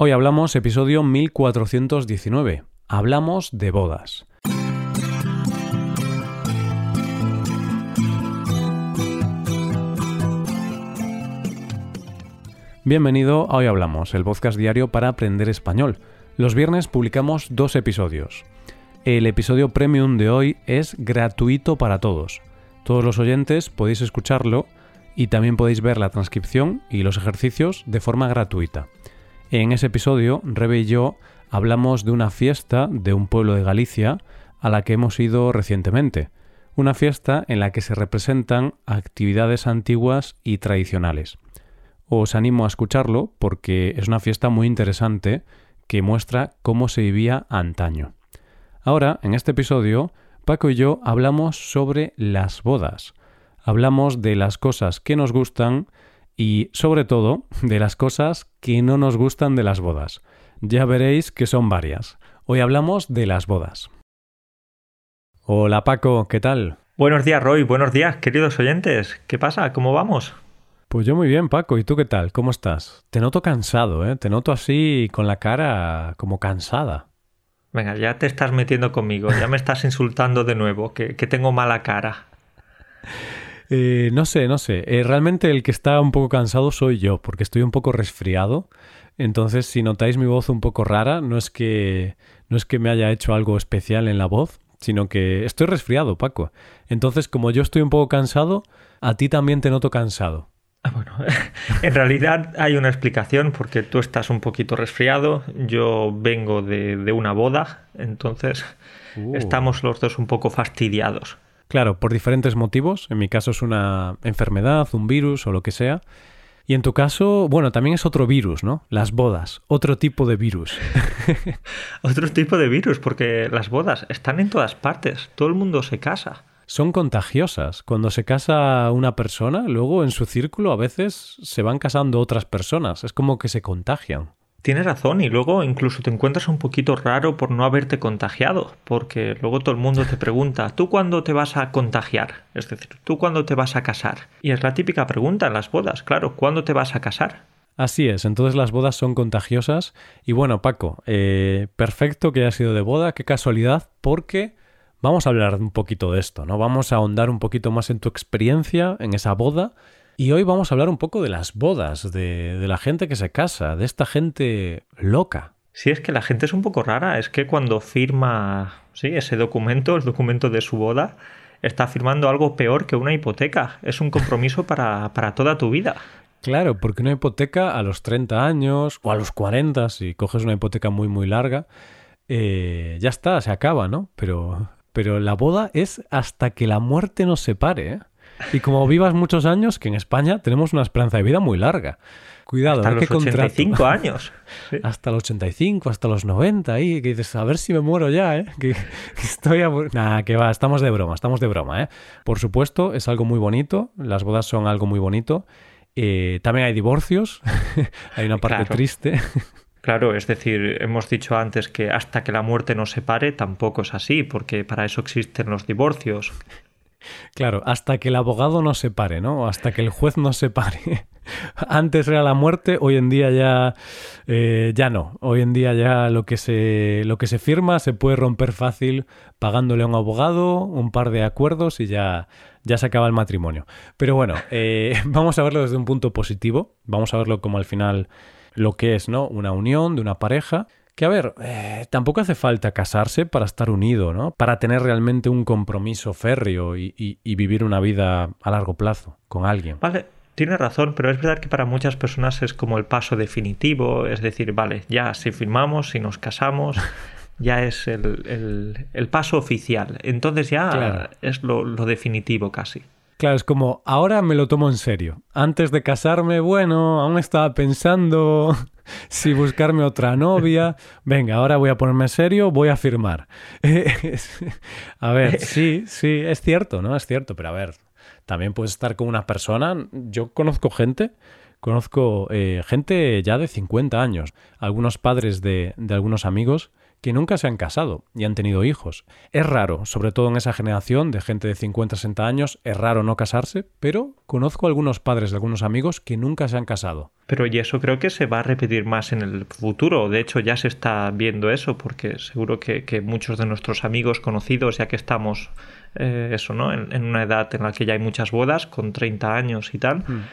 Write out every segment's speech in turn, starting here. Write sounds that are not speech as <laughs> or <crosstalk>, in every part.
Hoy hablamos episodio 1419. Hablamos de bodas. Bienvenido a Hoy Hablamos, el podcast diario para aprender español. Los viernes publicamos dos episodios. El episodio premium de hoy es gratuito para todos. Todos los oyentes podéis escucharlo y también podéis ver la transcripción y los ejercicios de forma gratuita. En ese episodio, Rebe y yo hablamos de una fiesta de un pueblo de Galicia a la que hemos ido recientemente. Una fiesta en la que se representan actividades antiguas y tradicionales. Os animo a escucharlo porque es una fiesta muy interesante que muestra cómo se vivía antaño. Ahora, en este episodio, Paco y yo hablamos sobre las bodas. Hablamos de las cosas que nos gustan y sobre todo de las cosas que no nos gustan de las bodas. Ya veréis que son varias. Hoy hablamos de las bodas. Hola Paco, ¿qué tal? Buenos días Roy, buenos días queridos oyentes. ¿Qué pasa? ¿Cómo vamos? Pues yo muy bien Paco, ¿y tú qué tal? ¿Cómo estás? Te noto cansado, ¿eh? Te noto así con la cara como cansada. Venga, ya te estás metiendo conmigo, ya me estás insultando de nuevo, que, que tengo mala cara. <laughs> Eh, no sé, no sé. Eh, realmente el que está un poco cansado soy yo, porque estoy un poco resfriado. Entonces, si notáis mi voz un poco rara, no es que no es que me haya hecho algo especial en la voz, sino que estoy resfriado, Paco. Entonces, como yo estoy un poco cansado, a ti también te noto cansado. Ah, bueno, <laughs> en realidad hay una explicación porque tú estás un poquito resfriado, yo vengo de, una boda, entonces uh. estamos los dos un poco fastidiados. Claro, por diferentes motivos. En mi caso es una enfermedad, un virus o lo que sea. Y en tu caso, bueno, también es otro virus, ¿no? Las bodas, otro tipo de virus. <laughs> otro tipo de virus, porque las bodas están en todas partes, todo el mundo se casa. Son contagiosas. Cuando se casa una persona, luego en su círculo a veces se van casando otras personas. Es como que se contagian. Tienes razón y luego incluso te encuentras un poquito raro por no haberte contagiado, porque luego todo el mundo te pregunta, ¿tú cuándo te vas a contagiar? Es decir, ¿tú cuándo te vas a casar? Y es la típica pregunta en las bodas, claro, ¿cuándo te vas a casar? Así es, entonces las bodas son contagiosas y bueno, Paco, eh, perfecto que hayas sido de boda, qué casualidad, porque vamos a hablar un poquito de esto, ¿no? Vamos a ahondar un poquito más en tu experiencia en esa boda y hoy vamos a hablar un poco de las bodas, de, la gente que se casa, de esta gente loca. Sí, es que la gente es un poco rara. Es que cuando firma sí, ese documento, el documento de su boda, está firmando algo peor que una hipoteca. Es un compromiso para, para toda tu vida. Claro, porque una hipoteca a los 30 años o a los 40, si coges una hipoteca muy, muy larga, eh, ya está, se acaba, ¿no? Pero, pero la boda es hasta que la muerte nos separe, ¿eh? Y como vivas muchos años, que en España tenemos una esperanza de vida muy larga. Cuidado, hasta los 85 años. <laughs> Hasta los 85, hasta los 90, ahí, que dices, a ver si me muero ya, ¿eh? Que, estoy Nada, que va, estamos de broma, estamos de broma, ¿eh? Por supuesto, es algo muy bonito, las bodas son algo muy bonito. Eh, también hay divorcios, <laughs> hay una parte triste. <laughs> Claro, es decir, hemos dicho antes que hasta que la muerte nos separe tampoco es así, porque para eso existen los divorcios. Claro, hasta que el abogado no se pare, ¿no? Hasta que el juez no se pare. <laughs> Antes era la muerte, hoy en día ya, eh, ya no. Hoy en día ya lo que, se, lo que se firma se puede romper fácil pagándole a un abogado, un par de acuerdos y ya, ya se acaba el matrimonio. Pero bueno, eh, <laughs> vamos a verlo desde un punto positivo. Vamos a verlo como al final lo que es, ¿no? Una unión de una pareja que a ver, eh, tampoco hace falta casarse para estar unido, ¿no? Para tener realmente un compromiso férreo y, vivir una vida a largo plazo con alguien. Vale, tiene razón, pero es verdad que para muchas personas es como el paso definitivo, es decir, vale, ya si firmamos, si nos casamos, <laughs> ya es el, paso oficial. Entonces ya es lo, lo definitivo casi. Claro, es como, ahora me lo tomo en serio. Antes de casarme, bueno, aún estaba pensando <laughs> si buscarme otra novia. Venga, ahora voy a ponerme serio, voy a firmar. <laughs> a ver, sí, sí, es cierto, ¿no? Es cierto, pero a ver, también puedes estar con una persona. Yo conozco gente Conozco eh, gente ya de 50 años, algunos padres de, de algunos amigos que nunca se han casado y han tenido hijos. Es raro, sobre todo en esa generación de gente de 50, 60 años, es raro no casarse, pero conozco algunos padres de algunos amigos que nunca se han casado. Pero y eso creo que se va a repetir más en el futuro. De hecho, ya se está viendo eso, porque seguro que, muchos de nuestros amigos conocidos, ya que estamos eh, eso, ¿no? En, una edad en la que ya hay muchas bodas, con 30 años y tal. Mm.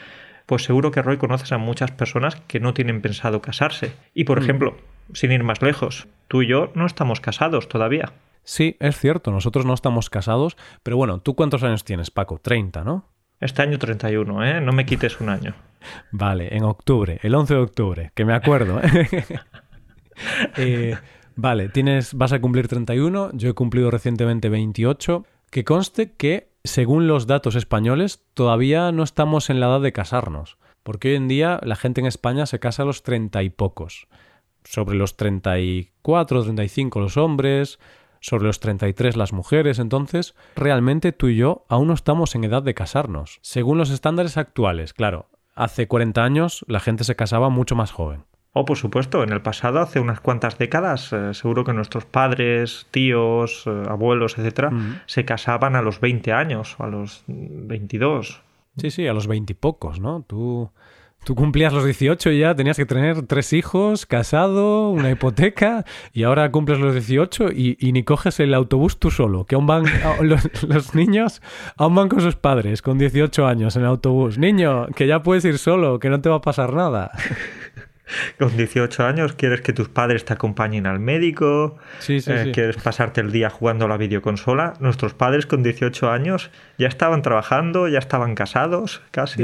Pues seguro que Roy conoces a muchas personas que no tienen pensado casarse. Y por mm. ejemplo, sin ir más lejos, tú y yo no estamos casados todavía. Sí, es cierto, nosotros no estamos casados, pero bueno, ¿tú cuántos años tienes, Paco? 30, ¿no? Este año 31, ¿eh? No me quites un año. <laughs> Vale, en octubre, el 11 de octubre, que me acuerdo. ¿eh? <laughs> eh, vale, tienes, vas a cumplir 31, yo he cumplido recientemente 28. Que conste que, según los datos españoles, todavía no estamos en la edad de casarnos, porque hoy en día la gente en España se casa a los 30 y pocos sobre los 34, 35 los hombres, sobre los 33 las mujeres, entonces realmente tú y yo aún no estamos en edad de casarnos. Según los estándares actuales, claro, hace 40 años la gente se casaba mucho más joven. Oh, por supuesto, en el pasado, hace unas cuantas décadas, eh, seguro que nuestros padres, tíos, eh, abuelos, etcétera, se casaban a los 20 años, a los 22. Sí, sí, a los 20 y pocos, ¿no? Tú Tú cumplías los 18 y ya tenías que tener tres hijos, casado, una hipoteca, y ahora cumples los 18 y, ni coges el autobús tú solo, que aún van los, niños, aún van con sus padres con 18 años en autobús. Niño, que ya puedes ir solo, que no te va a pasar nada. Con 18 años quieres que tus padres te acompañen al médico, sí, sí, eh, quieres pasarte el día jugando a la videoconsola. Nuestros padres con 18 años ya estaban trabajando, ya estaban casados, casi.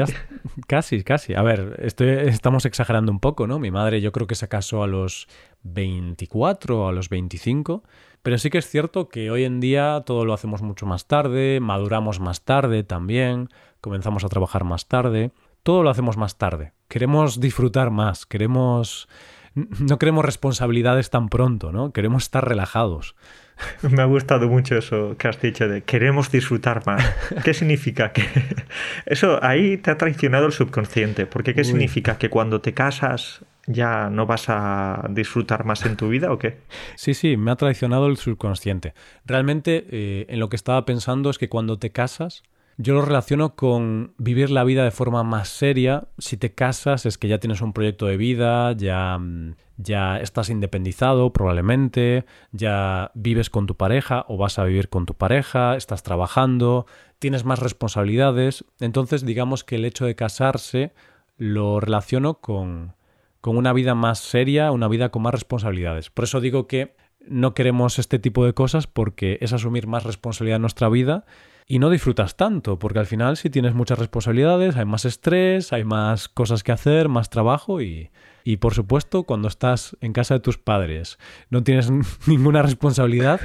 casi, casi. A ver, estoy, estamos exagerando un poco, ¿no? Mi madre yo creo que se casó a los 24 o a los 25. Pero sí que es cierto que hoy en día todo lo hacemos mucho más tarde, maduramos más tarde también, comenzamos a trabajar más tarde todo lo hacemos más tarde. Queremos disfrutar más, queremos... No queremos responsabilidades tan pronto, ¿no? Queremos estar relajados. <laughs> Me ha gustado mucho eso que has dicho de queremos disfrutar más. <laughs> ¿Qué significa que <laughs> eso ahí te ha traicionado el subconsciente? Porque qué significa que cuando te casas ya no vas a disfrutar más en tu vida o qué? Sí, sí, me ha traicionado el subconsciente. Realmente eh, en lo que estaba pensando es que cuando te casas yo lo relaciono con vivir la vida de forma más seria. Si te casas es que ya tienes un proyecto de vida, ya, mm, ya estás independizado probablemente, ya vives con tu pareja o vas a vivir con tu pareja, estás trabajando, tienes más responsabilidades. Entonces digamos que el hecho de casarse lo relaciono con, con una vida más seria, una vida con más responsabilidades. Por eso digo que no queremos este tipo de cosas porque es asumir más responsabilidad en nuestra vida y no disfrutas tanto, porque al final si tienes muchas responsabilidades, hay más estrés, hay más cosas que hacer, más trabajo y, y por supuesto cuando estás en casa de tus padres no tienes <laughs> ninguna responsabilidad.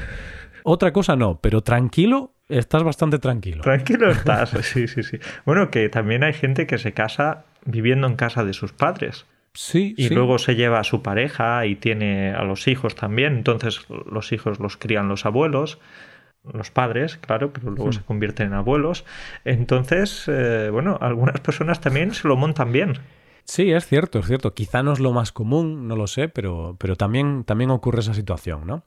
Otra cosa no, pero tranquilo, estás bastante tranquilo. Tranquilo <laughs> estás, sí, sí, sí. Bueno, que también hay gente que se casa viviendo en casa de sus padres. Sí, y luego se lleva a su pareja y tiene a los hijos también, entonces los hijos los crían los abuelos los padres, claro, pero luego se convierten en abuelos. Entonces, eh, bueno, algunas personas también se lo montan bien. Sí, es cierto, es cierto. Quizá no es lo más común, no lo sé, pero, pero también, también ocurre esa situación, ¿no?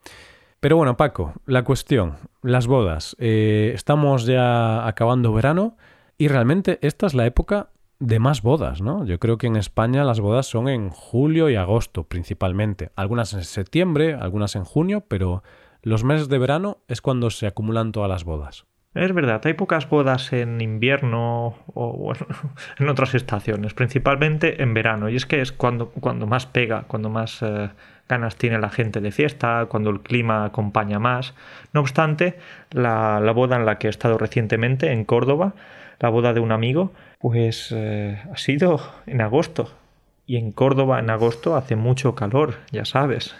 Pero bueno, Paco, la cuestión, las bodas. Eh, estamos ya acabando verano y realmente esta es la época de más bodas, ¿no? Yo creo que en España las bodas son en julio y agosto principalmente. Algunas en septiembre, algunas en junio, pero los meses de verano es cuando se acumulan todas las bodas. Es verdad, hay pocas bodas en invierno o <laughs> en otras estaciones, principalmente en verano. Y es que es cuando, cuando más pega, cuando más eh, ganas tiene la gente de fiesta, cuando el clima acompaña más. No obstante, la, boda en la que he estado recientemente, en Córdoba, la boda de un amigo, pues eh, ha sido en agosto. Y en Córdoba en agosto hace mucho calor, ya sabes.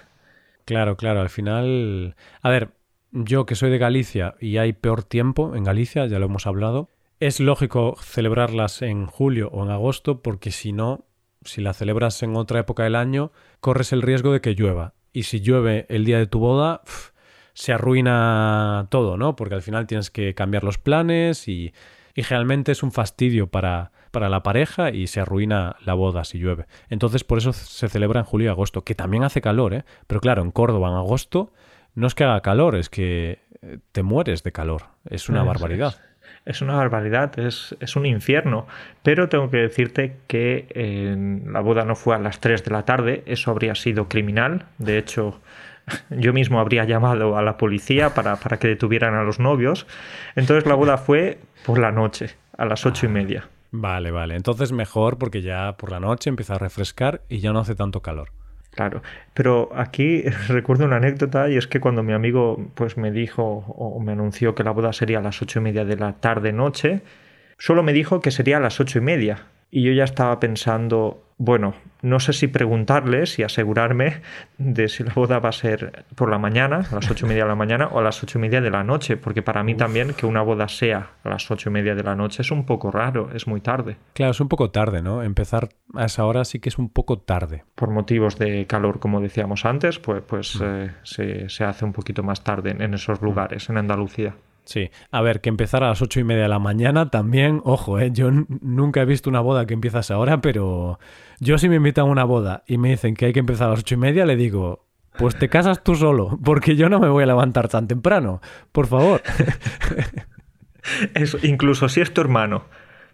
Claro, claro, al final... A ver, yo que soy de Galicia y hay peor tiempo en Galicia, ya lo hemos hablado, es lógico celebrarlas en julio o en agosto porque si no, si la celebras en otra época del año, corres el riesgo de que llueva. Y si llueve el día de tu boda, se arruina todo, ¿no? Porque al final tienes que cambiar los planes y, y generalmente es un fastidio para, para la pareja y se arruina la boda si llueve. Entonces por eso se celebra en julio y agosto, que también hace calor, ¿eh? Pero claro, en Córdoba en agosto no es que haga calor, es que eh, te mueres de calor. Es una barbaridad. Es, una barbaridad, es, es, un infierno. Pero tengo que decirte que eh, la boda no fue a las 3 de la tarde, eso habría sido criminal. De hecho, yo mismo habría llamado a la policía para, para que detuvieran a los novios. Entonces la boda fue por la noche, a las ocho y media. Vale, vale. Entonces mejor porque ya por la noche empieza a refrescar y ya no hace tanto calor. Claro, pero aquí <laughs> recuerdo una anécdota y es que cuando mi amigo pues me dijo o me anunció que la boda sería a las ocho y media de la tarde noche, solo me dijo que sería a las ocho y media y yo ya estaba pensando, bueno, no sé si preguntarles y asegurarme de si la boda va a ser por la mañana, a las ocho y media de la mañana, o a las ocho y media de la noche, porque para mí también que una boda sea a las ocho y media de la noche es un poco raro, es muy tarde. Claro, es un poco tarde, ¿no? Empezar a esa hora sí que es un poco tarde. Por motivos de calor, como decíamos antes, pues, pues mm. eh, se, se, hace un poquito más tarde en esos lugares, en Andalucía. Sí, a ver, que empezar a las ocho y media de la mañana también, ojo, ¿eh? yo nunca he visto una boda que empieza a esa hora, pero yo si me invitan a una boda y me dicen que hay que empezar a las ocho y media, le digo, pues te casas tú solo, <laughs> porque yo no me voy a levantar tan temprano, por favor. <laughs> Eso, incluso si es tu hermano.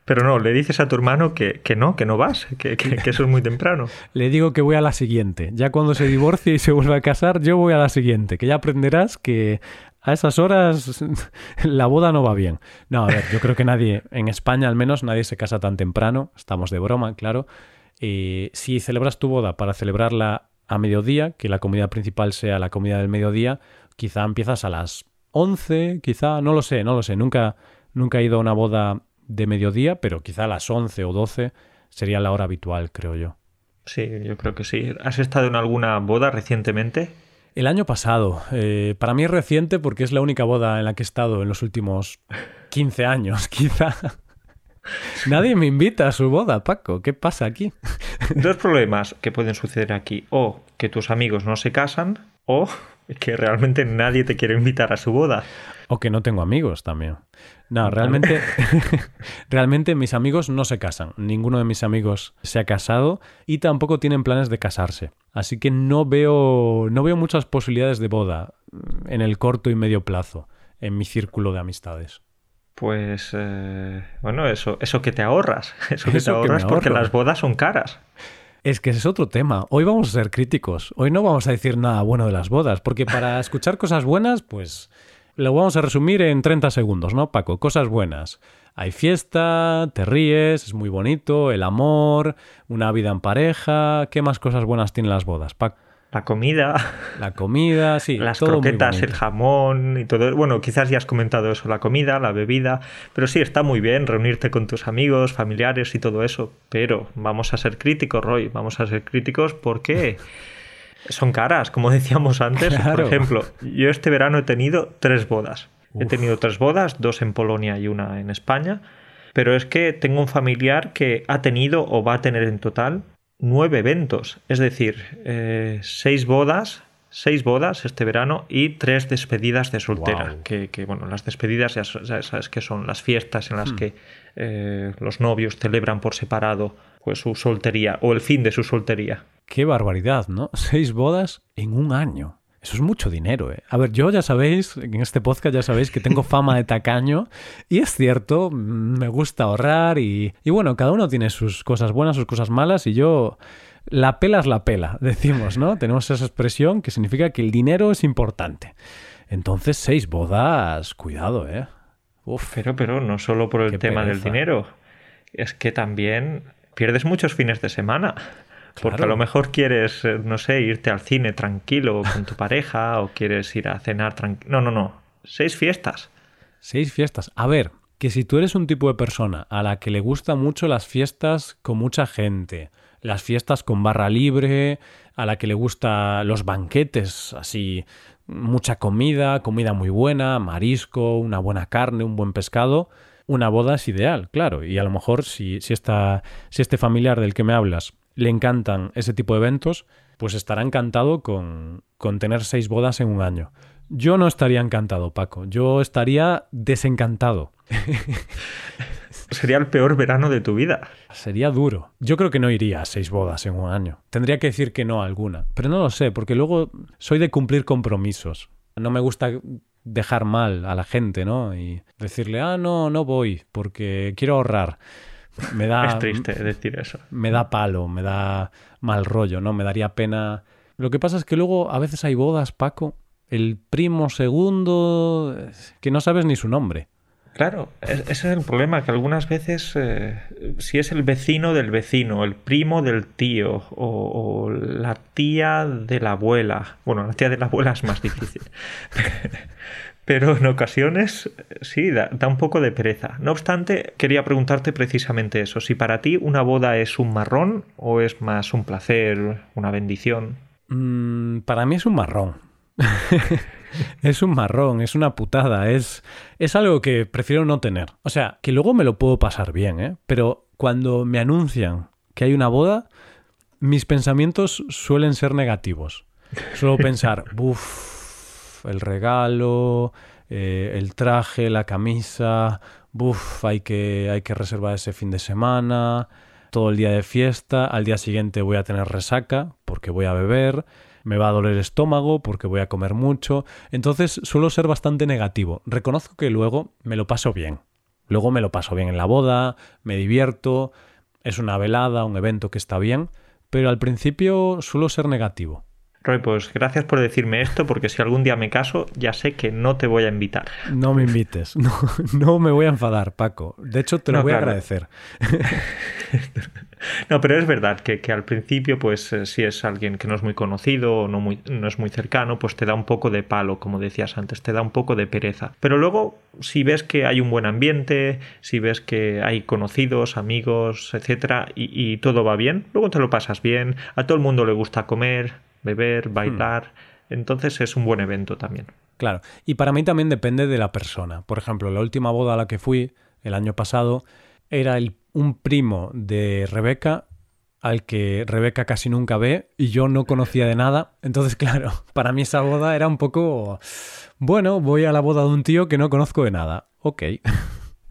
Pero no, le dices a tu hermano que, que no, que no vas, que, que, eso es muy temprano. <laughs> Le digo que voy a la siguiente. Ya cuando se divorcie y se vuelva a casar, yo voy a la siguiente. Que ya aprenderás que a esas horas <laughs> la boda no va bien. No, a ver, yo creo que nadie, en España al menos, nadie se casa tan temprano. Estamos de broma, claro. Y si celebras tu boda para celebrarla a mediodía, que la comida principal sea la comida del mediodía, quizá empiezas a las 11, quizá, no lo sé, no lo sé. Nunca, nunca he ido a una boda de mediodía, pero quizá a las 11 o 12 sería la hora habitual, creo yo. Sí, yo creo que sí. ¿Has estado en alguna boda recientemente? El año pasado. Eh, para mí es reciente porque es la única boda en la que he estado en los últimos 15 años, <laughs> quizá. Nadie me invita a su boda, Paco. ¿Qué pasa aquí? <laughs> Dos problemas que pueden suceder aquí. O que tus amigos no se casan o que realmente nadie te quiere invitar a su boda. O que no tengo amigos también. No, realmente, <laughs> <laughs> realmente mis amigos no se casan. Ninguno de mis amigos se ha casado y tampoco tienen planes de casarse. Así que no veo, no veo muchas posibilidades de boda en el corto y medio plazo en mi círculo de amistades. Pues eh, bueno, eso, eso que te ahorras. <laughs> Eso que te ahorras porque las bodas son caras. Es que ese es otro tema. Hoy vamos a ser críticos. Hoy no vamos a decir nada bueno de las bodas, porque para <laughs> escuchar cosas buenas, pues lo vamos a resumir en 30 segundos, ¿no, Paco? Cosas buenas. Hay fiesta, te ríes, es muy bonito, el amor, una vida en pareja. ¿Qué más cosas buenas tienen las bodas, Paco? La comida. La comida, sí. <laughs> Las croquetas, el jamón y todo. Bueno, quizás ya has comentado eso, la comida, la bebida. Pero sí, está muy bien reunirte con tus amigos, familiares y todo eso. Pero vamos a ser críticos, Roy. Vamos a ser críticos porque <laughs> son caras, como decíamos antes. Por ejemplo, yo este verano he tenido tres bodas. He tenido tres bodas, dos en Polonia y una en España. Pero es que tengo un familiar que ha tenido o va a tener en total nueve eventos. Es decir, eh, seis bodas, seis bodas este verano y tres despedidas de soltera. Que, bueno, las despedidas ya, sabes que son las fiestas en las hmm. que eh, los novios celebran por separado pues su soltería o el fin de su soltería. Qué barbaridad, ¿no? <laughs> Seis bodas en un año. Eso es mucho dinero, ¿eh? A ver, yo ya sabéis, en este podcast ya sabéis que tengo fama de tacaño y es cierto, me gusta ahorrar y, y bueno, cada uno tiene sus cosas buenas, sus cosas malas y yo... La pela es la pela, <laughs> decimos, ¿no? Tenemos esa expresión que significa que el dinero es importante. Entonces, seis bodas, cuidado, ¿eh? Uf, pero, pero no solo por el tema del dinero, es que también pierdes muchos fines de semana. Porque a lo mejor quieres, eh, no sé, irte al cine tranquilo con tu pareja o quieres ir a cenar tranquilo. No, no, no. Seis fiestas. Seis fiestas. A ver, que si tú eres un tipo de persona a la que le gustan mucho las fiestas con mucha gente, las fiestas con barra libre, a la que le gustan los banquetes, así, mucha comida, comida muy buena, marisco, una buena carne, un buen pescado, una boda es ideal, claro. Y a lo mejor si, si, si este familiar del que me hablas le encantan ese tipo de eventos, pues estará encantado con, con tener seis bodas en un año. Yo no estaría encantado, Paco. Yo estaría desencantado. <laughs> Sería el peor verano de tu vida. Sería duro. Yo creo que no iría a seis bodas en un año. Tendría que decir que no a alguna. Pero no lo sé, porque luego soy de cumplir compromisos. No me gusta dejar mal a la gente, ¿no? Y decirle, ah, no, no voy, porque quiero ahorrar. Me da, es triste decir eso. Me da palo, me da mal rollo, ¿no? Me daría pena. Lo que pasa es que luego a veces hay bodas, Paco, el primo segundo, que no sabes ni su nombre. Claro, ese es el problema, que algunas veces, eh, si es el vecino del vecino, el primo del tío o, la tía de la abuela, bueno, la tía de la abuela es más difícil, <laughs> pero en ocasiones sí, da, un poco de pereza. No obstante, quería preguntarte precisamente eso, si para ti una boda es un marrón o es más un placer, una bendición. Mm, para mí es un marrón. <laughs> es un marrón, es una putada, es, es algo que prefiero no tener. O sea, que luego me lo puedo pasar bien, ¿eh? Pero cuando me anuncian que hay una boda, mis pensamientos suelen ser negativos. Suelo pensar, <laughs> buf, el regalo, eh, el traje, la camisa, buf, hay que, hay que reservar ese fin de semana, todo el día de fiesta, al día siguiente voy a tener resaca porque voy a beber me va a doler el estómago porque voy a comer mucho. Entonces suelo ser bastante negativo. Reconozco que luego me lo paso bien. Luego me lo paso bien en la boda, me divierto, es una velada, un evento que está bien, pero al principio suelo ser negativo. Roy, pues gracias por decirme esto, porque si algún día me caso, ya sé que no te voy a invitar. No me invites, no, no me voy a enfadar, Paco. De hecho, te lo voy a agradecer. <laughs> no, pero es verdad que, al principio, pues eh, si es alguien que no es muy conocido o no, muy, no es muy cercano, pues te da un poco de palo, como decías antes, te da un poco de pereza. Pero luego, si ves que hay un buen ambiente, si ves que hay conocidos, amigos, etcétera, y, y todo va bien, luego te lo pasas bien, a todo el mundo le gusta comer, beber, hmm. bailar. Entonces es un buen evento también. Claro, y para mí también depende de la persona. Por ejemplo, la última boda a la que fui el año pasado era el, un primo de Rebeca al que Rebeca casi nunca ve y yo no conocía de nada. Entonces, <laughs> claro, para mí esa boda era un poco, bueno, voy a la boda de un tío que no conozco de nada. Ok.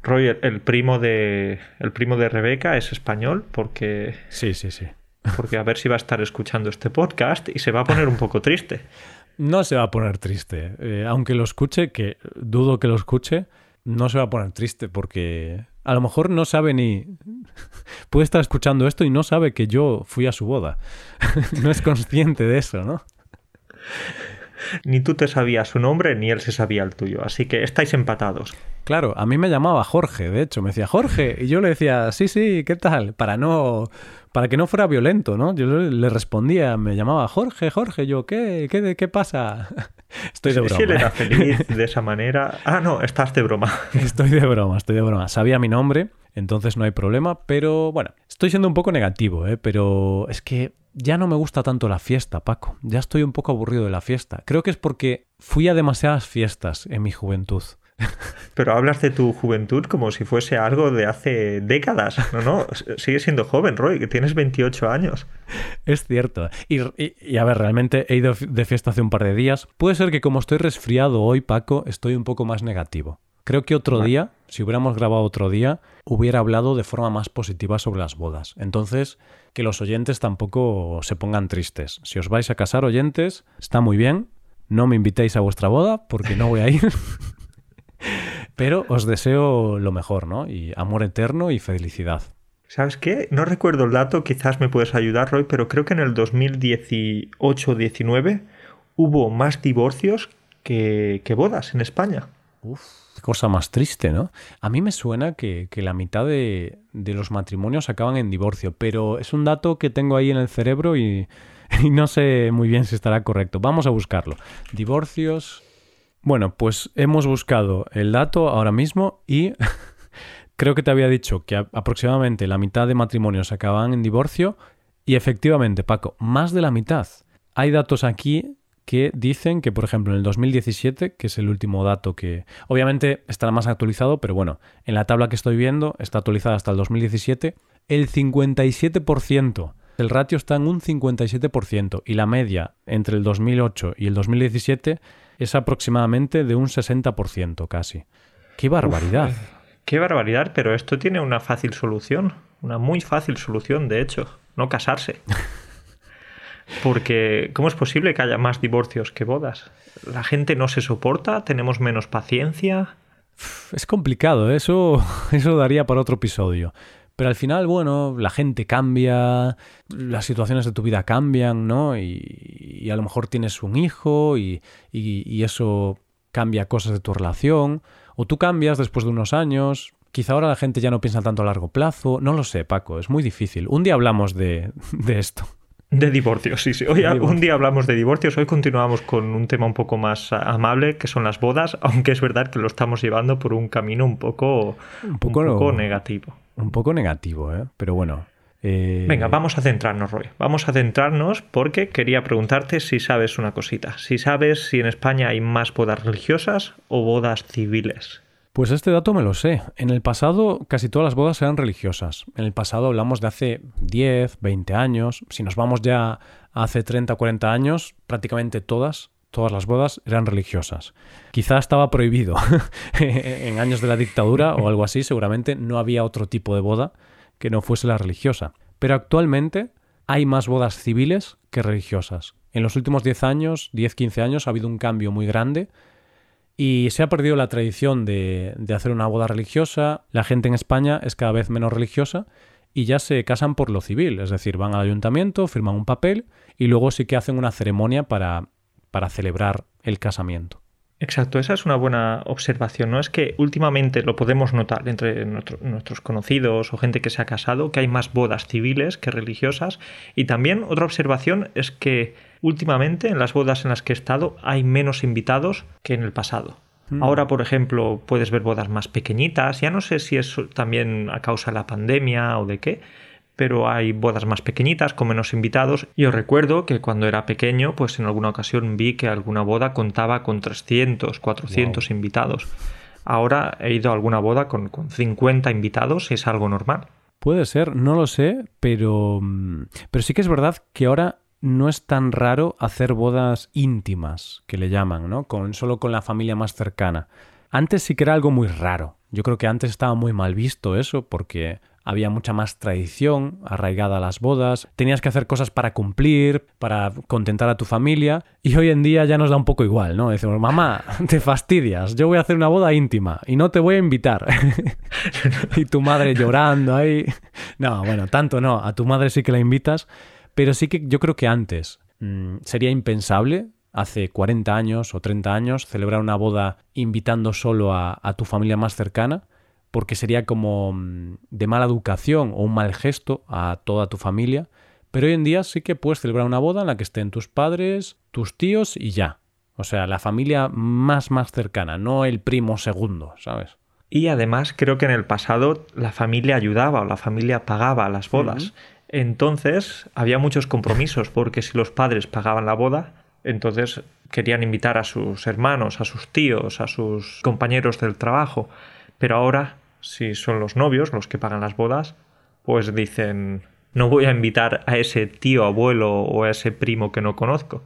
Roy, el primo de el primo de Rebeca es español porque Sí, sí, sí porque a ver si va a estar escuchando este podcast y se va a poner un poco triste. No se va a poner triste. Eh, aunque lo escuche, que dudo que lo escuche, no se va a poner triste porque a lo mejor no sabe ni... <laughs> Puede estar escuchando esto y no sabe que yo fui a su boda. <laughs> no es consciente de eso, ¿no? Ni tú te sabías su nombre, ni él se sabía el tuyo. Así que estáis empatados. Claro, a mí me llamaba Jorge, de hecho, me decía Jorge, y yo le decía, sí, sí, ¿qué tal? Para no, para que no fuera violento, ¿no? Yo le respondía, me llamaba Jorge, Jorge, yo, ¿qué? ¿Qué, qué pasa? <laughs> Estoy de broma. Si él era feliz <laughs> de esa manera. Ah, no, estás de broma. <laughs> Estoy de broma, estoy de broma. Sabía mi nombre, entonces no hay problema, pero bueno, estoy siendo un poco negativo, ¿eh? Pero es que ya no me gusta tanto la fiesta, Paco. Ya estoy un poco aburrido de la fiesta. Creo que es porque fui a demasiadas fiestas en mi juventud. Pero hablas de tu juventud como si fuese algo de hace décadas. No, no, sigues siendo joven, Roy, que tienes 28 años. Es cierto. Y, y, a ver, realmente he ido de fiesta hace un par de días. Puede ser que como estoy resfriado hoy, Paco, estoy un poco más negativo. Creo que otro día, si hubiéramos grabado otro día, hubiera hablado de forma más positiva sobre las bodas. Entonces, que los oyentes tampoco se pongan tristes. Si os vais a casar, oyentes, está muy bien. No me invitéis a vuestra boda porque no voy a ir. <laughs> Pero os deseo lo mejor, ¿no? Y amor eterno y felicidad. ¿Sabes qué? No recuerdo el dato, quizás me puedes ayudar, Roy, pero creo que en el 2018-19 hubo más divorcios que, bodas en España. Uf, qué cosa más triste, ¿no? A mí me suena que, la mitad de, de, los matrimonios acaban en divorcio, pero es un dato que tengo ahí en el cerebro y, <laughs> y no sé muy bien si estará correcto. Vamos a buscarlo. Divorcios bueno, pues hemos buscado el dato ahora mismo y <laughs> creo que te había dicho que aproximadamente la mitad de matrimonios acaban en divorcio y efectivamente, Paco, más de la mitad. Hay datos aquí que dicen que, por ejemplo, en el 2017, que es el último dato que obviamente estará más actualizado, pero bueno, en la tabla que estoy viendo está actualizada hasta el 2017, el 57%, el ratio está en un 57% y la media entre el 2008 y el 2017 es aproximadamente de un 60% casi. ¡Qué barbaridad! Qué barbaridad, pero esto tiene una fácil solución, una muy fácil solución, de hecho, no casarse. <laughs> Porque, ¿cómo es posible que haya más divorcios que bodas? ¿La gente no se soporta? ¿Tenemos menos paciencia? Es complicado, ¿eh? eso, <laughs> eso daría para otro episodio. Pero al final, bueno, la gente cambia, las situaciones de tu vida cambian, ¿no? Y, a lo mejor tienes un hijo y, y, eso cambia cosas de tu relación. O tú cambias después de unos años. Quizá ahora la gente ya no piensa tanto a largo plazo. No lo sé, Paco, es muy difícil. Un día hablamos de, de esto. De divorcios, sí, sí. Hoy un día hablamos de divorcios, hoy continuamos con un tema un poco más amable, que son las bodas, <laughs> aunque es verdad que lo estamos llevando por un camino un poco, un poco, negativo. Un poco negativo, ¿eh? Pero bueno. Eh, Venga, vamos a centrarnos, Roy. Vamos a centrarnos porque quería preguntarte si sabes una cosita. Si sabes si en España hay más bodas religiosas o bodas civiles. Pues este dato me lo sé. En el pasado casi todas las bodas eran religiosas. En el pasado hablamos de hace 10, 20 años. Si nos vamos ya hace 30 o 40 años, prácticamente todas, todas las bodas eran religiosas. Quizá estaba prohibido <laughs> en años de la dictadura o algo así, seguramente no había otro tipo de boda que no fuese la religiosa. Pero actualmente hay más bodas civiles que religiosas. En los últimos 10 años, 10-15 años, ha habido un cambio muy grande y se ha perdido la tradición de, hacer una boda religiosa. La gente en España es cada vez menos religiosa y ya se casan por lo civil. Es decir, van al ayuntamiento, firman un papel y luego sí que hacen una ceremonia para, para celebrar el casamiento. Exacto, esa es una buena observación, ¿no? Es que últimamente lo podemos notar entre nuestros conocidos o gente que se ha casado, que hay más bodas civiles que religiosas. Y también otra observación es que últimamente en las bodas en las que he estado hay menos invitados que en el pasado. Mm. Ahora, por ejemplo, puedes ver bodas más pequeñitas. Ya no sé si es también a causa de la pandemia o de qué, pero hay bodas más pequeñitas con menos invitados. Y os recuerdo que cuando era pequeño, pues en alguna ocasión vi que alguna boda contaba con 300, 400 invitados. Ahora he ido a alguna boda con, con 50 invitados es algo normal. Puede ser, no lo sé, pero, mm, pero sí que es verdad que ahora no es tan raro hacer bodas íntimas, que le llaman, ¿no? Con, solo con la familia más cercana. Antes sí que era algo muy raro. Yo creo que antes estaba muy mal visto eso, porque había mucha más tradición arraigada a las bodas, tenías que hacer cosas para cumplir, para contentar a tu familia, y hoy en día ya nos da un poco igual, ¿no? Decimos, mamá, <laughs> te fastidias, yo voy a hacer una boda íntima y no te voy a invitar. <laughs> y tu madre llorando ahí. No, bueno, tanto no, a tu madre sí que la invitas, pero sí que yo creo que antes mm, sería impensable, hace 40 años o 30 años, celebrar una boda invitando solo a, tu familia más cercana, porque sería como mm, de mala educación o un mal gesto a toda tu familia. Pero hoy en día sí que puedes celebrar una boda en la que estén tus padres, tus tíos y ya. O sea, la familia más más cercana, no el primo segundo, ¿sabes? Y además creo que en el pasado la familia ayudaba o la familia pagaba las bodas. Entonces había muchos compromisos, porque si los padres pagaban la boda, entonces querían invitar a sus hermanos, a sus tíos, a sus compañeros del trabajo. Pero ahora, si son los novios los que pagan las bodas, pues dicen, no voy a invitar a ese tío abuelo o a ese primo que no conozco.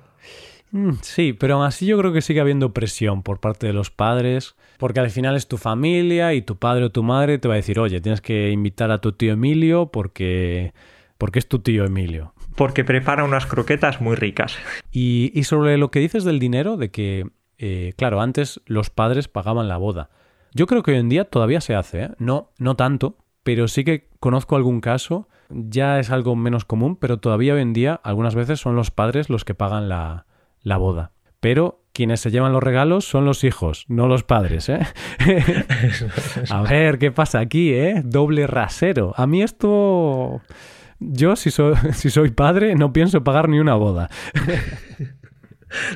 Mm, sí, pero aún así yo creo que sigue habiendo presión por parte de los padres, porque al final es tu familia y tu padre o tu madre te va a decir, oye, tienes que invitar a tu tío Emilio porque porque es tu tío Emilio. Porque prepara unas croquetas muy ricas. Y, sobre lo que dices del dinero, de que, eh, claro, antes los padres pagaban la boda. Yo creo que hoy en día todavía se hace, ¿eh? No, no tanto, pero sí que conozco algún caso, ya es algo menos común, pero todavía hoy en día algunas veces son los padres los que pagan la, la boda. Pero quienes se llevan los regalos son los hijos, no los padres, ¿eh? <laughs> A ver, ¿qué pasa aquí, eh? Doble rasero. A mí esto yo, si soy, <laughs> si soy padre, no pienso pagar ni una boda. <laughs>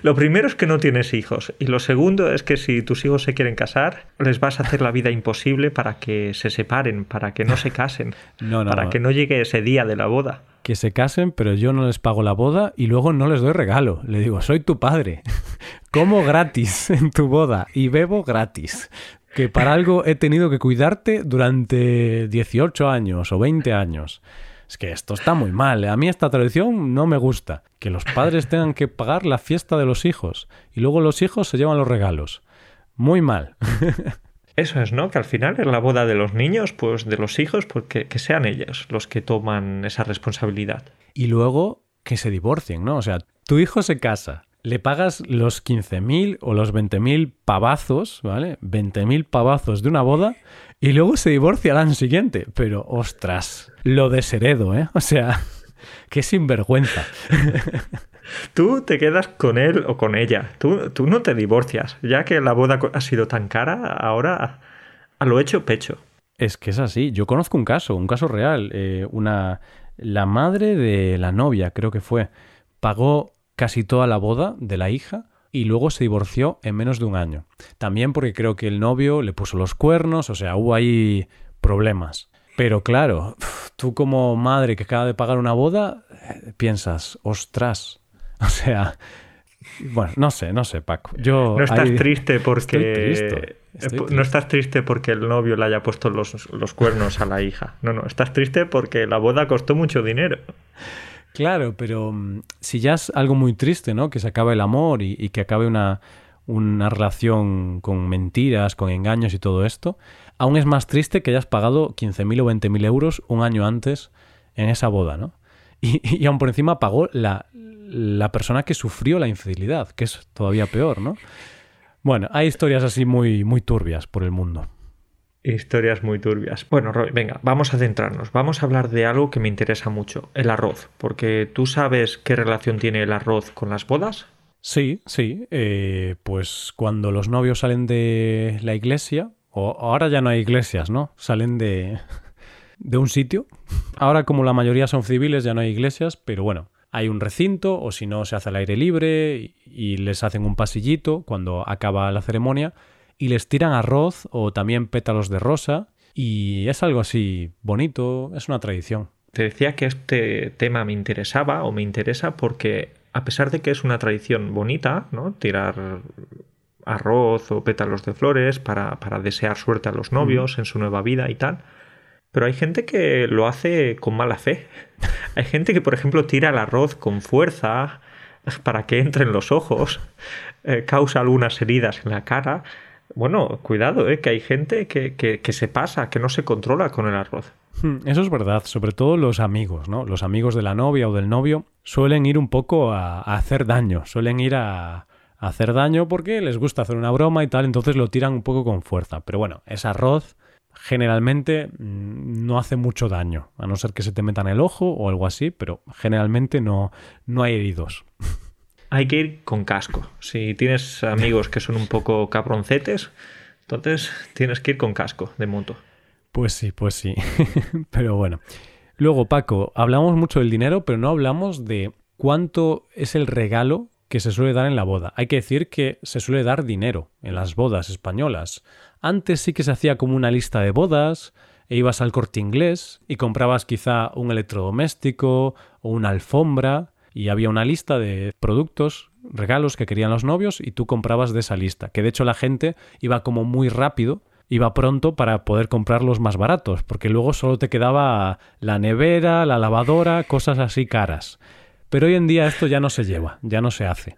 Lo primero es que no tienes hijos y lo segundo es que si tus hijos se quieren casar, les vas a hacer la vida imposible para que se separen, para que no se casen, <laughs> para que no llegue ese día de la boda. Que se casen, pero yo no les pago la boda y luego no les doy regalo. Le digo, soy tu padre. <laughs> Como gratis <laughs> en tu boda y bebo gratis. Que para algo he tenido que cuidarte durante 18 años o 20 años. Es que esto está muy mal. ¿eh? A mí esta tradición no me gusta. Que los padres tengan que pagar la fiesta de los hijos y luego los hijos se llevan los regalos. Muy mal. <laughs> Eso es, ¿no? Que al final es la boda de los niños, pues de los hijos, pues que, que sean ellos los que toman esa responsabilidad. Y luego que se divorcien, ¿no? O sea, tu hijo se casa, le pagas los 15.000 o los 20.000 pavazos, ¿vale? 20.000 pavazos de una boda y luego se divorcia al año siguiente. Pero, ostras, lo desheredo, ¿eh? O sea, <laughs> qué sinvergüenza. <laughs> Tú te quedas con él o con ella. Tú, tú no te divorcias. Ya que la boda ha sido tan cara, ahora a lo hecho pecho. Es que es así. Yo conozco un caso, un caso real. Eh, una, la madre de la novia, creo que fue, pagó casi toda la boda de la hija y luego se divorció en menos de un año. También porque creo que el novio le puso los cuernos, o sea, hubo ahí problemas. Pero claro, tú como madre que acaba de pagar una boda, eh, piensas, ostras, <laughs> o sea, bueno, no sé, no sé, Paco. Yo no estás triste <laughs> porque no estás triste porque el novio le haya puesto los, los, cuernos a la hija. No, no, estás triste porque la boda costó mucho dinero. Claro, pero mm, si ya es algo muy triste, ¿no? Que se acabe el amor y, que acabe una, una relación con mentiras, con engaños y todo esto, aún es más triste que hayas pagado 15.000 o 20.000 euros un año antes en esa boda, ¿no? Y, y aún por encima pagó la, la persona que sufrió la infidelidad, que es todavía peor, ¿no? Bueno, hay historias así muy, muy turbias por el mundo. Historias muy turbias. Bueno, Roy, venga, vamos a centrarnos. Vamos a hablar de algo que me interesa mucho, el arroz. Porque tú sabes qué relación tiene el arroz con las bodas. Sí, sí. Eh, pues cuando los novios salen de la iglesia, o ahora ya no hay iglesias, ¿no? Salen de, <laughs> de un sitio. Ahora como la mayoría son civiles ya no hay iglesias, pero bueno, hay un recinto o si no se hace al aire libre y les hacen un pasillito cuando acaba la ceremonia y les tiran arroz o también pétalos de rosa y es algo así bonito, es una tradición. Te decía que este tema me interesaba o me interesa porque a pesar de que es una tradición bonita, ¿no? Tirar arroz o pétalos de flores para, para desear suerte a los novios en su nueva vida y tal, pero hay gente que lo hace con mala fe. <laughs> Hay gente que, por ejemplo, tira el arroz con fuerza para que entre en los ojos, eh, causa algunas heridas en la cara. Bueno, cuidado, eh, que hay gente que, que, se pasa, que no se controla con el arroz. Hmm, eso es verdad, sobre todo los amigos, ¿no? Los amigos de la novia o del novio suelen ir un poco a, hacer daño, suelen ir a, hacer daño porque les gusta hacer una broma y tal, entonces lo tiran un poco con fuerza. Pero bueno, es arroz generalmente mm, no hace mucho daño, a no ser que se te meta en el ojo o algo así, pero generalmente no, no hay heridos. <laughs> Hay que ir con casco. Si tienes amigos que son un poco cabroncetes, entonces tienes que ir con casco de moto. Pues sí, pues sí. <laughs> pero bueno. Luego, Paco, hablamos mucho del dinero, pero no hablamos de cuánto es el regalo que se suele dar en la boda. Hay que decir que se suele dar dinero en las bodas españolas. Antes sí que se hacía como una lista de bodas, e ibas al corte inglés y comprabas quizá un electrodoméstico o una alfombra y había una lista de productos, regalos que querían los novios y tú comprabas de esa lista, que de hecho la gente iba como muy rápido, iba pronto para poder comprar los más baratos, porque luego solo te quedaba la nevera, la lavadora, cosas así caras. Pero hoy en día esto ya no se lleva, ya no se hace.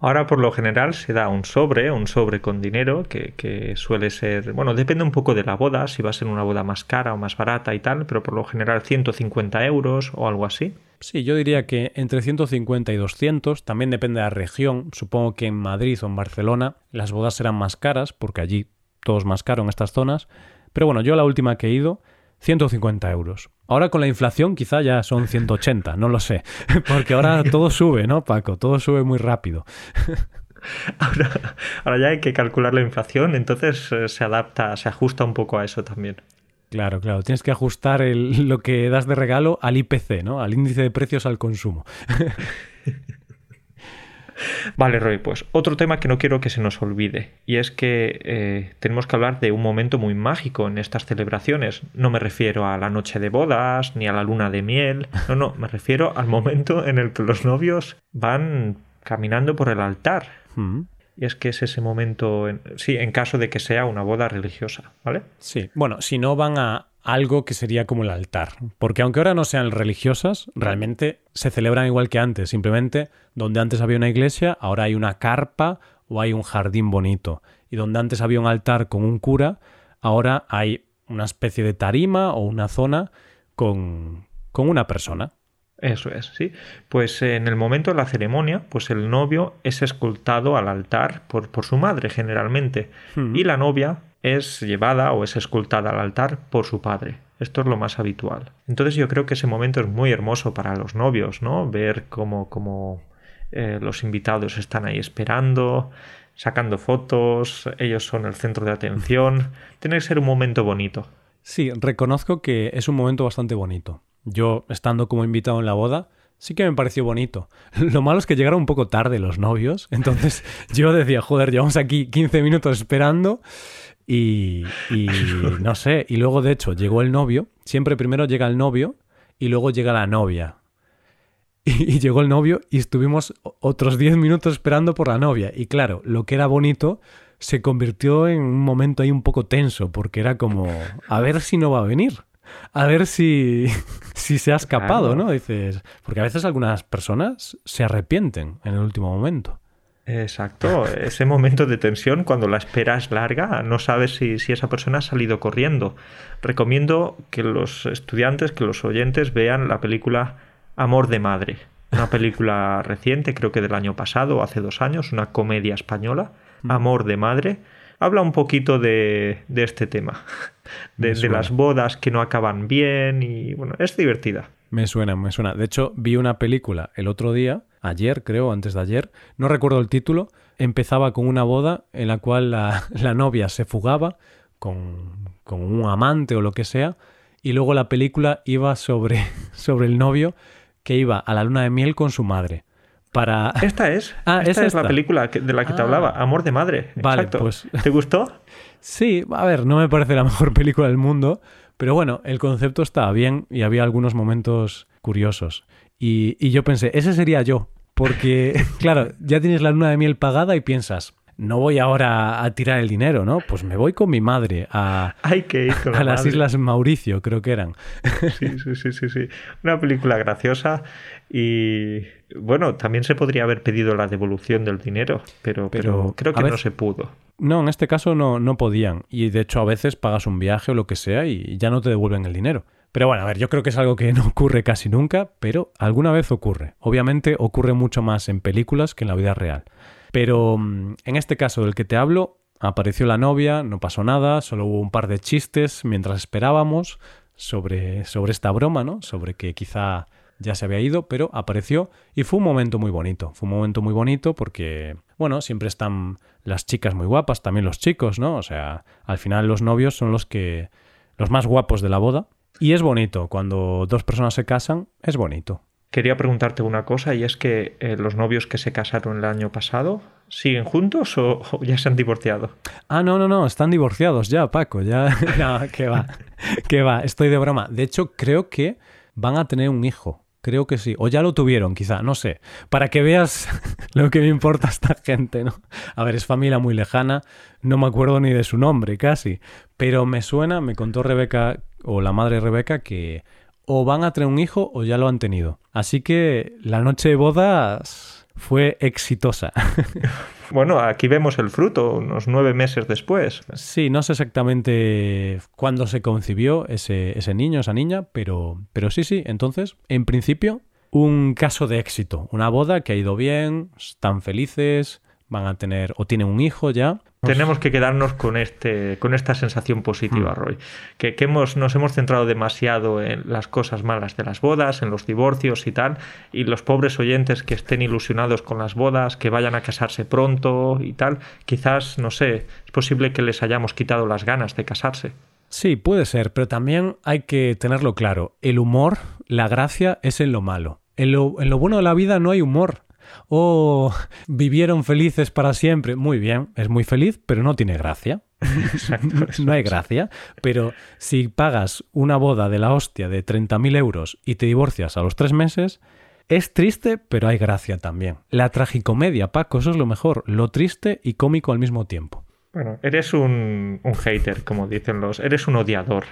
Ahora por lo general se da un sobre, un sobre con dinero, que, suele ser, bueno, depende un poco de la boda, si va a ser una boda más cara o más barata y tal, pero por lo general 150 euros o algo así. Sí, yo diría que entre 150 y 200, también depende de la región, supongo que en Madrid o en Barcelona las bodas serán más caras, porque allí todo es más caro en estas zonas, pero bueno, yo la última que he ido 150 euros. Ahora con la inflación quizá ya son 180, no lo sé. <laughs> Porque ahora todo sube, ¿no, Paco? Todo sube muy rápido. <laughs> Ahora, ya hay que calcular la inflación, entonces eh, se adapta, se ajusta un poco a eso también. Claro, claro. Tienes que ajustar lo que das de regalo al IPC, ¿no? Al índice de precios al consumo. <laughs> Vale, Roy, pues otro tema que no quiero que se nos olvide, y es que eh, tenemos que hablar de un momento muy mágico en estas celebraciones. No me refiero a la noche de bodas, ni a la luna de miel, no, no, me refiero al momento en el que los novios van caminando por el altar. Mm. Y es que es ese momento, sí, en caso de que sea una boda religiosa, ¿vale? Sí, bueno, si no van a algo que sería como el altar. Porque aunque ahora no sean religiosas, realmente se celebran igual que antes. Simplemente donde antes había una iglesia, ahora hay una carpa o hay un jardín bonito. Y donde antes había un altar con un cura, ahora hay una especie de tarima o una zona con, con una persona. Eso es, sí. Pues en el momento de la ceremonia, pues el novio es escoltado al altar por, por su madre generalmente Hmm. y la novia es llevada o es escoltada al altar por su padre. Esto es lo más habitual. Entonces yo creo que ese momento es muy hermoso para los novios, ¿no? Ver cómo, cómo eh, los invitados están ahí esperando, sacando fotos, ellos son el centro de atención. <laughs> Tiene que ser un momento bonito. Sí, reconozco que es un momento bastante bonito. Yo, estando como invitado en la boda, sí que me pareció bonito. <laughs> Lo malo es que llegaron un poco tarde los novios, entonces <laughs> yo decía, joder, llevamos aquí 15 minutos esperando y, y <laughs> no sé, y luego de hecho llegó el novio, siempre primero llega el novio y luego llega la novia. Y, y llegó el novio y estuvimos otros 10 minutos esperando por la novia. Y claro, lo que era bonito se convirtió en un momento ahí un poco tenso, porque era como, a ver si no va a venir. A ver si, <laughs> si se ha escapado, Claro. ¿no? Dices, porque a veces algunas personas se arrepienten en el último momento. Exacto, ese momento de tensión cuando la espera es larga, no sabes si, si esa persona ha salido corriendo. Recomiendo que los estudiantes, que los oyentes vean la película Amor de Madre, una película <laughs> reciente, creo que del año pasado o hace dos años, una comedia española, Amor de Madre. Habla un poquito de, de este tema, de, las bodas que no acaban bien y bueno, es divertida. Me suena, me suena. De hecho, vi una película el otro día, ayer creo, antes de ayer, no recuerdo el título, empezaba con una boda en la cual la, <laughs> la novia se fugaba con, con un amante o lo que sea, y luego la película iba sobre, <laughs> sobre el novio que iba a la luna de miel con su madre. Para... Esta es, <laughs> Ah, esta es es, la película que- de la que te Ah. hablaba, Amor de Madre. Vale, Exacto. pues- <laughs> ¿Te gustó? Sí, a ver, no me parece la <laughs> mejor película del mundo, pero bueno, el concepto estaba bien y había algunos momentos curiosos. Y, y yo pensé, ese sería yo, porque, claro, ya tienes la luna de miel pagada y piensas, no voy ahora a tirar el dinero, ¿no? Pues me voy con mi madre a, Hay que ir con la a las madre. Islas Mauricio, creo que eran. Sí, sí, sí, sí, sí. Una película graciosa y bueno, también se podría haber pedido la devolución del dinero, pero, pero, Pero, creo que no se pudo. No, en este caso no, no podían. Y de hecho a veces pagas un viaje o lo que sea y ya no te devuelven el dinero. Pero bueno, a ver, yo creo que es algo que no ocurre casi nunca, pero alguna vez ocurre. Obviamente ocurre mucho más en películas que en la vida real. Pero mm, en este caso del que te hablo, apareció la novia, no pasó nada, solo hubo un par de chistes mientras esperábamos sobre, sobre esta broma, ¿no? Sobre que quizá ya se había ido, pero apareció y fue un momento muy bonito. Fue un momento muy bonito porque, bueno, siempre están las chicas muy guapas, también los chicos, ¿no? O sea, al final los novios son los que los más guapos de la boda y es bonito cuando dos personas se casan, es bonito. Quería preguntarte una cosa y es que eh, los novios que se casaron el año pasado, ¿siguen juntos o, o ya se han divorciado? Ah, no, no, no, están divorciados ya, Paco, ya. <laughs> No, que va, que va, estoy de broma. De hecho, creo que van a tener un hijo. Creo que sí. O ya lo tuvieron, quizá, no sé. Para que veas <laughs> lo que me importa a esta gente, ¿no? A ver, es familia muy lejana, no me acuerdo ni de su nombre, casi. Pero me suena, me contó Rebeca, o la madre Rebeca, que o van a tener un hijo o ya lo han tenido. Así que la noche de bodas fue exitosa. <laughs> Bueno, aquí vemos el fruto, unos nueve meses después. Sí, no sé exactamente cuándo se concibió ese, ese niño, esa niña, pero, pero sí, sí. Entonces, en principio, un caso de éxito. Una boda que ha ido bien, están felices, van a tener o tienen un hijo ya. Tenemos que quedarnos con este, con esta sensación positiva, Mm. Roy. Que, que hemos, nos hemos centrado demasiado en las cosas malas de las bodas, en los divorcios y tal, y los pobres oyentes que estén ilusionados con las bodas, que vayan a casarse pronto y tal, quizás, no sé, es posible que les hayamos quitado las ganas de casarse. Sí, puede ser, pero también hay que tenerlo claro. El humor, la gracia es en lo malo. En lo, en lo bueno de la vida no hay humor. Oh, <laughs> vivieron felices para siempre. Muy bien, es muy feliz, pero no tiene gracia. <laughs> no hay gracia. Pero si pagas una boda de la hostia de 30.000 euros y te divorcias a los tres meses, es triste, pero hay gracia también. La tragicomedia, Paco, eso es lo mejor. Lo triste y cómico al mismo tiempo. Bueno, eres un, un hater, como dicen los. Eres un odiador.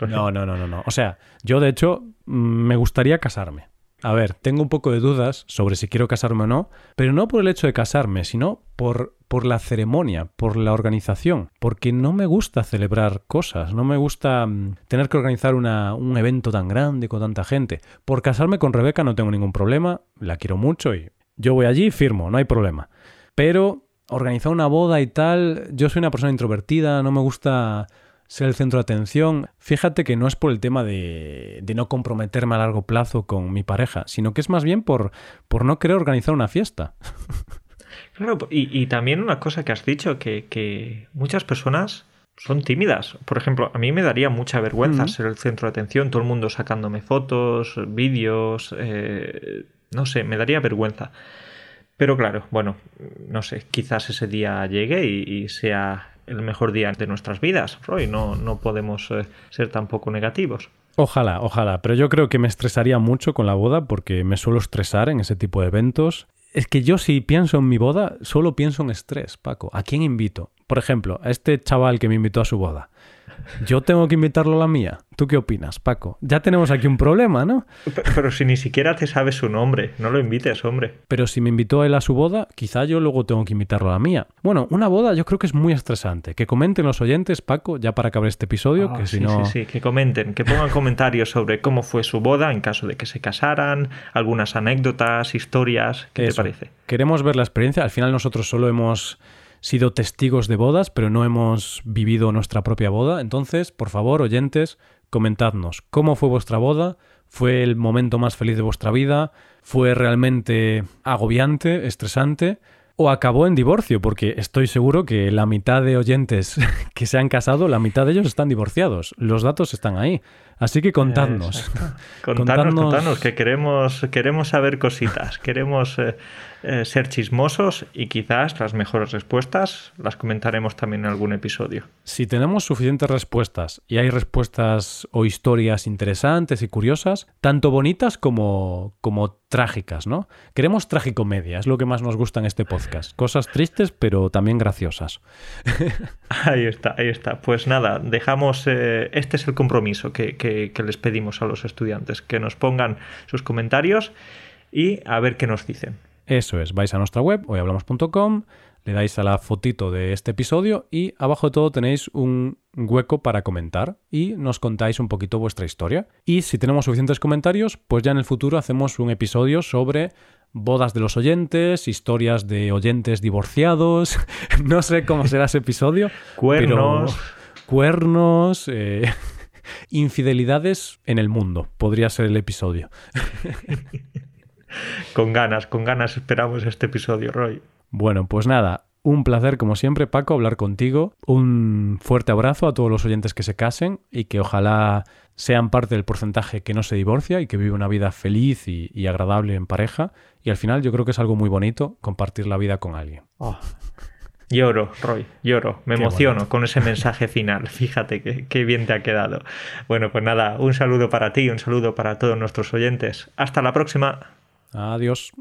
No, no, no, no, no. O sea, yo de hecho mm, me gustaría casarme. A ver, tengo un poco de dudas sobre si quiero casarme o no, pero no por el hecho de casarme, sino por, por la ceremonia, por la organización, porque no me gusta celebrar cosas, no me gusta mm, tener que organizar una, un evento tan grande con tanta gente. Por casarme con Rebeca no tengo ningún problema, la quiero mucho y yo voy allí, firmo, no hay problema. Pero organizar una boda y tal, yo soy una persona introvertida, no me gusta ser el centro de atención. Fíjate que no es por el tema de, de, no comprometerme a largo plazo con mi pareja, sino que es más bien por, por no querer organizar una fiesta. <laughs> Claro, y, y también una cosa que has dicho, que, que, muchas personas son tímidas. Por ejemplo, a mí me daría mucha vergüenza ser el centro de atención, todo el mundo sacándome fotos, vídeos, eh, no sé, me daría vergüenza. Pero claro, bueno, no sé, quizás ese día llegue y, y sea el mejor día de nuestras vidas, Roy. No, no podemos eh, ser tampoco negativos. Ojalá, ojalá, pero yo creo que me estresaría mucho con la boda porque me suelo estresar en ese tipo de eventos. Es que yo si pienso en mi boda, solo pienso en estrés, Paco. ¿A quién invito? Por ejemplo, a este chaval que me invitó a su boda. Yo tengo que invitarlo a la mía. ¿Tú qué opinas, Paco? Ya tenemos aquí un problema, ¿no? Pero, pero, si ni siquiera te sabes su nombre, no lo invites, hombre. Pero si me invitó a él a su boda, quizá yo luego tengo que invitarlo a la mía. Bueno, una boda yo creo que es muy estresante. Que comenten los oyentes, Paco, ya para acabar este episodio, oh, que si sí, no... Sí, sí, que comenten, que pongan comentarios sobre cómo fue su boda en caso de que se casaran, algunas anécdotas, historias, ¿qué Eso. te parece? Queremos ver la experiencia. Al final nosotros solo hemos sido testigos de bodas, pero no hemos vivido nuestra propia boda. Entonces, por favor, oyentes, comentadnos cómo fue vuestra boda, fue el momento más feliz de vuestra vida, fue realmente agobiante, estresante, o acabó en divorcio, porque estoy seguro que la mitad de oyentes <laughs> que se han casado, la mitad de ellos están divorciados. Los datos están ahí. Así que <laughs> contadnos. contadnos, contadnos, que queremos, queremos saber cositas, queremos eh, eh, ser chismosos y quizás las mejores respuestas las comentaremos también en algún episodio. Si tenemos suficientes respuestas y hay respuestas o historias interesantes y curiosas, tanto bonitas como, como trágicas, ¿no? Queremos tragicomedia, es lo que más nos gusta en este podcast. Cosas tristes, pero también graciosas. <laughs> ahí está, ahí está. Pues nada, dejamos. Eh, este es el compromiso que, que, que, les pedimos a los estudiantes: que nos pongan sus comentarios y a ver qué nos dicen. Eso es, vais a nuestra web, hoyhablamos.com, le dais a la fotito de este episodio y abajo de todo tenéis un hueco para comentar y nos contáis un poquito vuestra historia. Y si tenemos suficientes comentarios, pues ya en el futuro hacemos un episodio sobre bodas de los oyentes, historias de oyentes divorciados, <laughs> no sé cómo será ese episodio. Cuernos. Pero cuernos. Eh, infidelidades en el mundo, podría ser el episodio. <laughs> con ganas, con ganas esperamos este episodio, Roy. Bueno, pues nada, un placer como siempre, Paco, hablar contigo. Un fuerte abrazo a todos los oyentes que se casen y que ojalá sean parte del porcentaje que no se divorcia y que vive una vida feliz y, y agradable en pareja. Y al final yo creo que es algo muy bonito compartir la vida con alguien. Oh. Lloro, Roy, lloro, me Qué emociono bueno. con ese mensaje final. <laughs> Fíjate qué, qué bien te ha quedado. Bueno, pues nada, un saludo para ti, un saludo para todos nuestros oyentes. Hasta la próxima. Adiós.